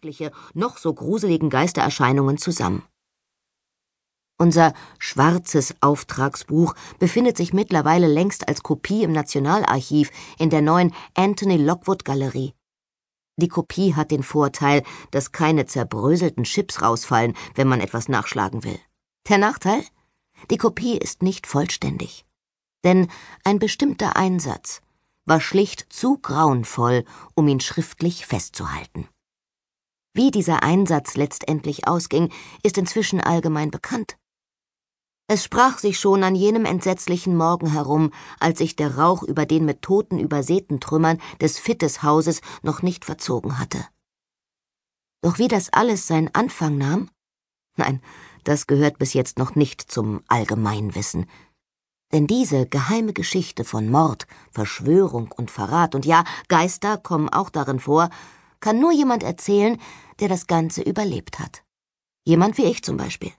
schreckliche, noch so gruseligen Geistererscheinungen zusammen. Unser schwarzes Auftragsbuch befindet sich mittlerweile längst als Kopie im Nationalarchiv in der neuen Anthony Lockwood Galerie. Die Kopie hat den Vorteil, dass keine zerbröselten Chips rausfallen, wenn man etwas nachschlagen will. Der Nachteil? Die Kopie ist nicht vollständig. Denn ein bestimmter Einsatz war schlicht zu grauenvoll, um ihn schriftlich festzuhalten. Wie dieser Einsatz letztendlich ausging, ist inzwischen allgemein bekannt. Es sprach sich schon an jenem entsetzlichen Morgen herum, als sich der Rauch über den mit Toten übersäten Trümmern des Fitteshauses noch nicht verzogen hatte. Doch wie das alles seinen Anfang nahm? Nein, das gehört bis jetzt noch nicht zum Allgemeinwissen. Denn diese geheime Geschichte von Mord, Verschwörung und Verrat und ja, Geister kommen auch darin vor, kann nur jemand erzählen, der das Ganze überlebt hat. Jemand wie ich zum Beispiel.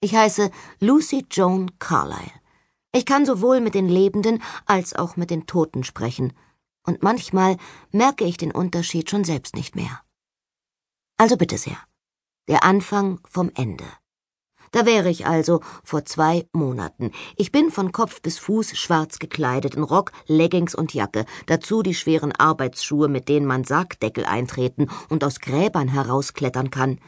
Ich heiße Lucy Joan Carlyle. Ich kann sowohl mit den Lebenden als auch mit den Toten sprechen, und manchmal merke ich den Unterschied schon selbst nicht mehr. Also bitte sehr. Der Anfang vom Ende. Da wäre ich also vor zwei Monaten. Ich bin von Kopf bis Fuß schwarz gekleidet, in Rock, Leggings und Jacke, dazu die schweren Arbeitsschuhe, mit denen man Sargdeckel eintreten und aus Gräbern herausklettern kann.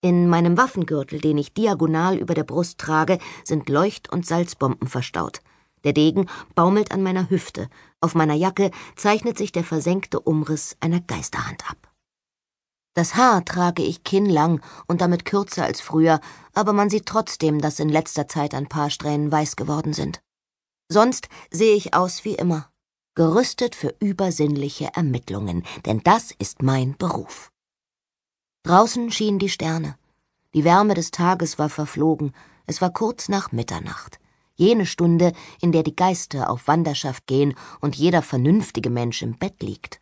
In meinem Waffengürtel, den ich diagonal über der Brust trage, sind Leucht- und Salzbomben verstaut. Der Degen baumelt an meiner Hüfte. Auf meiner Jacke zeichnet sich der versenkte Umriss einer Geisterhand ab. Das Haar trage ich kinnlang und damit kürzer als früher, aber man sieht trotzdem, dass in letzter Zeit ein paar Strähnen weiß geworden sind. Sonst sehe ich aus wie immer, gerüstet für übersinnliche Ermittlungen, denn das ist mein Beruf. Draußen schienen die Sterne. Die Wärme des Tages war verflogen, es war kurz nach Mitternacht, jene Stunde, in der die Geister auf Wanderschaft gehen und jeder vernünftige Mensch im Bett liegt.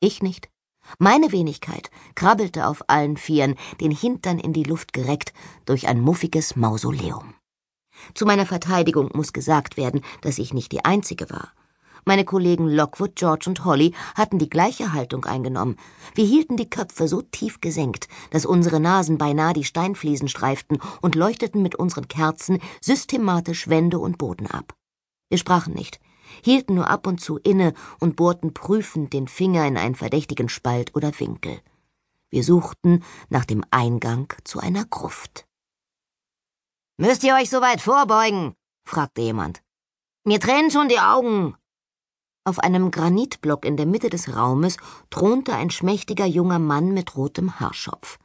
Ich nicht. Meine Wenigkeit krabbelte auf allen Vieren, den Hintern in die Luft gereckt, durch ein muffiges Mausoleum. Zu meiner Verteidigung muss gesagt werden, dass ich nicht die Einzige war. Meine Kollegen Lockwood, George und Holly hatten die gleiche Haltung eingenommen. Wir hielten die Köpfe so tief gesenkt, dass unsere Nasen beinahe die Steinfliesen streiften und leuchteten mit unseren Kerzen systematisch Wände und Boden ab. Wir sprachen nicht, hielten nur ab und zu inne und bohrten prüfend den Finger in einen verdächtigen Spalt oder Winkel. Wir suchten nach dem Eingang zu einer Gruft. Müsst ihr euch so weit vorbeugen? fragte jemand. Mir tränen schon die Augen. Auf einem Granitblock in der Mitte des Raumes thronte ein schmächtiger junger Mann mit rotem Haarschopf.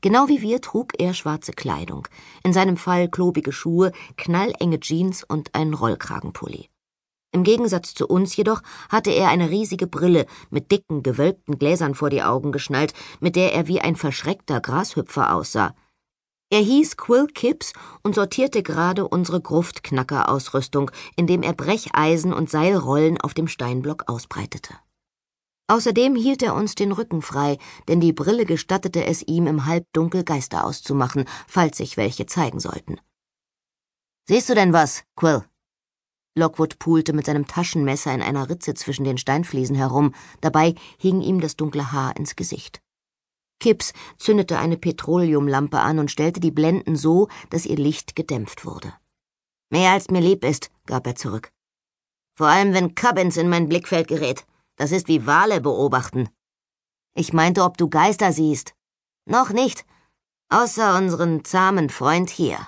Genau wie wir trug er schwarze Kleidung, in seinem Fall klobige Schuhe, knallenge Jeans und einen Rollkragenpulli. Im Gegensatz zu uns jedoch hatte er eine riesige Brille mit dicken, gewölbten Gläsern vor die Augen geschnallt, mit der er wie ein verschreckter Grashüpfer aussah. Er hieß Quill Kipps und sortierte gerade unsere Gruftknackerausrüstung, indem er Brecheisen und Seilrollen auf dem Steinblock ausbreitete. Außerdem hielt er uns den Rücken frei, denn die Brille gestattete es ihm, im Halbdunkel Geister auszumachen, falls sich welche zeigen sollten. Siehst du denn was, Quill? Lockwood pulte mit seinem Taschenmesser in einer Ritze zwischen den Steinfliesen herum, dabei hing ihm das dunkle Haar ins Gesicht. Kipps zündete eine Petroleumlampe an und stellte die Blenden so, dass ihr Licht gedämpft wurde. Mehr als mir lieb ist, gab er zurück. Vor allem, wenn Cubbins in mein Blickfeld gerät. Das ist wie Wale beobachten. Ich meinte, ob du Geister siehst. Noch nicht. Außer unseren zahmen Freund hier.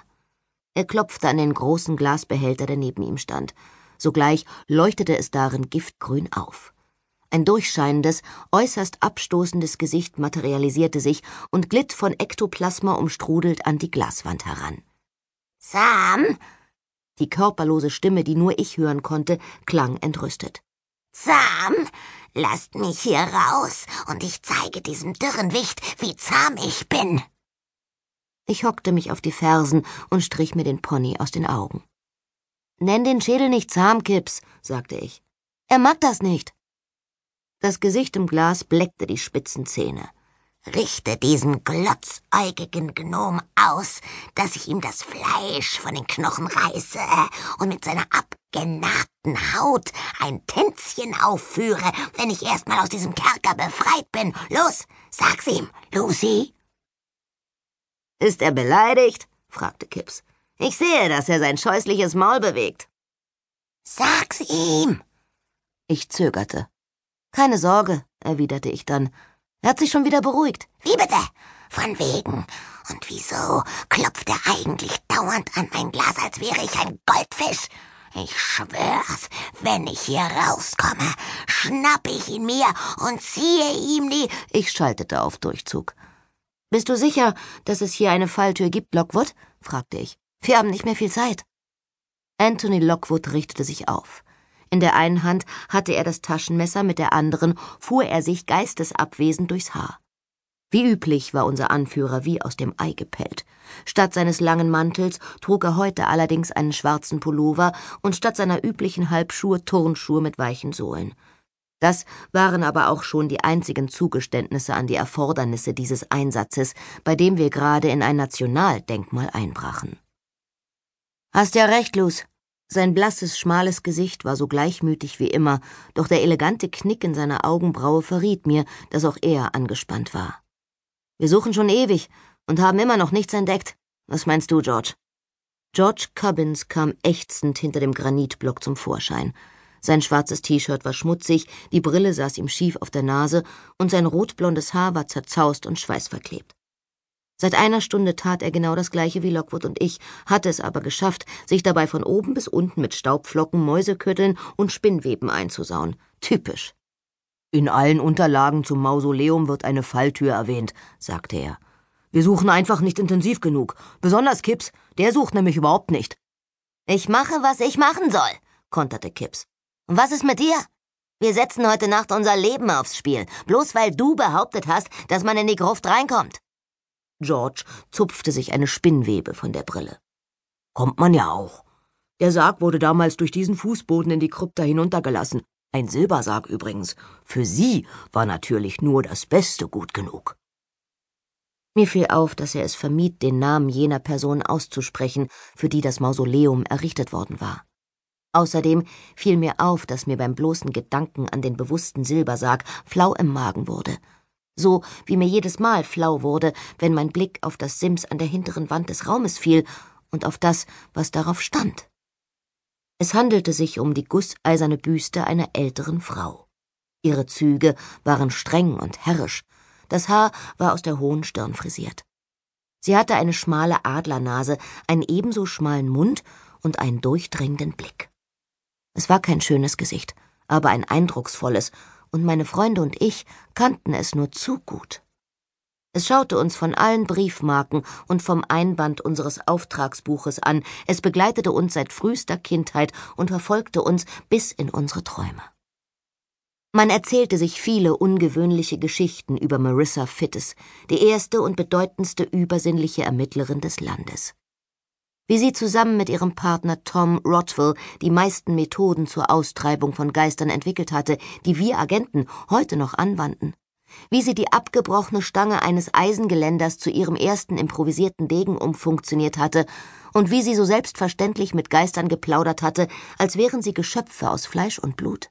Er klopfte an den großen Glasbehälter, der neben ihm stand. Sogleich leuchtete es darin giftgrün auf. Ein durchscheinendes, äußerst abstoßendes Gesicht materialisierte sich und glitt von Ektoplasma umstrudelt an die Glaswand heran. Sam? Die körperlose Stimme, die nur ich hören konnte, klang entrüstet. Sam, lasst mich hier raus und ich zeige diesem Dürrenwicht, wie zahm ich bin. Ich hockte mich auf die Fersen und strich mir den Pony aus den Augen. Nenn den Schädel nicht Zahmkips, sagte ich. Er mag das nicht. Das Gesicht im Glas bleckte die spitzen Zähne. Richte diesen glotzäugigen Gnom aus, dass ich ihm das Fleisch von den Knochen reiße und mit seiner genagten Haut ein Tänzchen aufführe, wenn ich erstmal aus diesem Kerker befreit bin. Los, sag's ihm, Lucy. Ist er beleidigt? fragte Kips. Ich sehe, dass er sein scheußliches Maul bewegt. Sag's ihm. Ich zögerte. Keine Sorge, erwiderte ich dann. Er hat sich schon wieder beruhigt. Wie bitte? Von wegen. Und wieso klopft er eigentlich dauernd an mein Glas, als wäre ich ein Goldfisch? Ich schwör's, wenn ich hier rauskomme, schnapp ich ihn mir und ziehe ihm die. Ich schaltete auf Durchzug. Bist du sicher, dass es hier eine Falltür gibt, Lockwood? fragte ich. Wir haben nicht mehr viel Zeit. Anthony Lockwood richtete sich auf. In der einen Hand hatte er das Taschenmesser, mit der anderen fuhr er sich geistesabwesend durchs Haar. Wie üblich war unser Anführer wie aus dem Ei gepellt. Statt seines langen Mantels trug er heute allerdings einen schwarzen Pullover und statt seiner üblichen Halbschuhe Turnschuhe mit weichen Sohlen. Das waren aber auch schon die einzigen Zugeständnisse an die Erfordernisse dieses Einsatzes, bei dem wir gerade in ein Nationaldenkmal einbrachen. Hast ja recht, Luz. Sein blasses, schmales Gesicht war so gleichmütig wie immer, doch der elegante Knick in seiner Augenbraue verriet mir, dass auch er angespannt war. Wir suchen schon ewig und haben immer noch nichts entdeckt. Was meinst du, George? George Cubbins kam ächzend hinter dem Granitblock zum Vorschein. Sein schwarzes T-Shirt war schmutzig, die Brille saß ihm schief auf der Nase und sein rotblondes Haar war zerzaust und schweißverklebt. Seit einer Stunde tat er genau das gleiche wie Lockwood und ich, hatte es aber geschafft, sich dabei von oben bis unten mit Staubflocken, Mäusekötteln und Spinnweben einzusauen. Typisch. In allen Unterlagen zum Mausoleum wird eine Falltür erwähnt, sagte er. Wir suchen einfach nicht intensiv genug. Besonders Kips, der sucht nämlich überhaupt nicht. Ich mache, was ich machen soll, konterte Kips. Und was ist mit dir? Wir setzen heute Nacht unser Leben aufs Spiel, bloß weil du behauptet hast, dass man in die Gruft reinkommt. George zupfte sich eine Spinnwebe von der Brille. Kommt man ja auch. Der Sarg wurde damals durch diesen Fußboden in die Krypta hinuntergelassen. Ein Silbersarg übrigens. Für sie war natürlich nur das Beste gut genug. Mir fiel auf, dass er es vermied, den Namen jener Person auszusprechen, für die das Mausoleum errichtet worden war. Außerdem fiel mir auf, dass mir beim bloßen Gedanken an den bewussten Silbersarg flau im Magen wurde. So wie mir jedes Mal flau wurde, wenn mein Blick auf das Sims an der hinteren Wand des Raumes fiel und auf das, was darauf stand. Es handelte sich um die gusseiserne Büste einer älteren Frau. Ihre Züge waren streng und herrisch, das Haar war aus der hohen Stirn frisiert. Sie hatte eine schmale Adlernase, einen ebenso schmalen Mund und einen durchdringenden Blick. Es war kein schönes Gesicht, aber ein eindrucksvolles, und meine Freunde und ich kannten es nur zu gut. Es schaute uns von allen Briefmarken und vom Einband unseres Auftragsbuches an, es begleitete uns seit frühester Kindheit und verfolgte uns bis in unsere Träume. Man erzählte sich viele ungewöhnliche Geschichten über Marissa Fittes, die erste und bedeutendste übersinnliche Ermittlerin des Landes. Wie sie zusammen mit ihrem Partner Tom Rothwell die meisten Methoden zur Austreibung von Geistern entwickelt hatte, die wir Agenten heute noch anwandten wie sie die abgebrochene Stange eines Eisengeländers zu ihrem ersten improvisierten Degen umfunktioniert hatte und wie sie so selbstverständlich mit Geistern geplaudert hatte, als wären sie Geschöpfe aus Fleisch und Blut.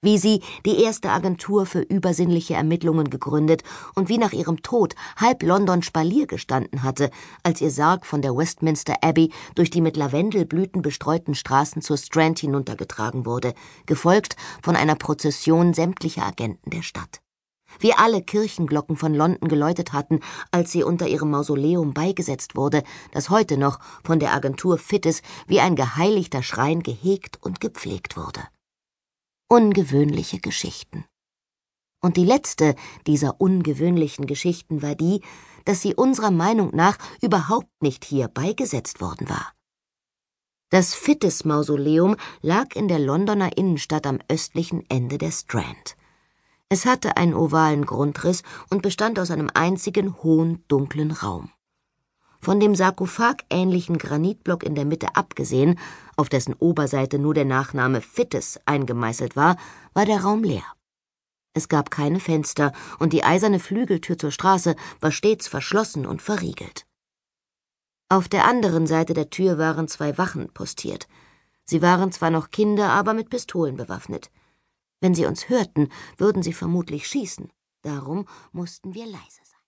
Wie sie die erste Agentur für übersinnliche Ermittlungen gegründet und wie nach ihrem Tod halb London Spalier gestanden hatte, als ihr Sarg von der Westminster Abbey durch die mit Lavendelblüten bestreuten Straßen zur Strand hinuntergetragen wurde, gefolgt von einer Prozession sämtlicher Agenten der Stadt wie alle Kirchenglocken von London geläutet hatten, als sie unter ihrem Mausoleum beigesetzt wurde, das heute noch von der Agentur Fittes wie ein geheiligter Schrein gehegt und gepflegt wurde. Ungewöhnliche Geschichten. Und die letzte dieser ungewöhnlichen Geschichten war die, dass sie unserer Meinung nach überhaupt nicht hier beigesetzt worden war. Das Fittes-Mausoleum lag in der Londoner Innenstadt am östlichen Ende der Strand. Es hatte einen ovalen Grundriss und bestand aus einem einzigen hohen, dunklen Raum. Von dem sarkophagähnlichen Granitblock in der Mitte abgesehen, auf dessen Oberseite nur der Nachname Fittes eingemeißelt war, war der Raum leer. Es gab keine Fenster, und die eiserne Flügeltür zur Straße war stets verschlossen und verriegelt. Auf der anderen Seite der Tür waren zwei Wachen postiert. Sie waren zwar noch Kinder, aber mit Pistolen bewaffnet. Wenn sie uns hörten, würden sie vermutlich schießen. Darum mussten wir leise sein.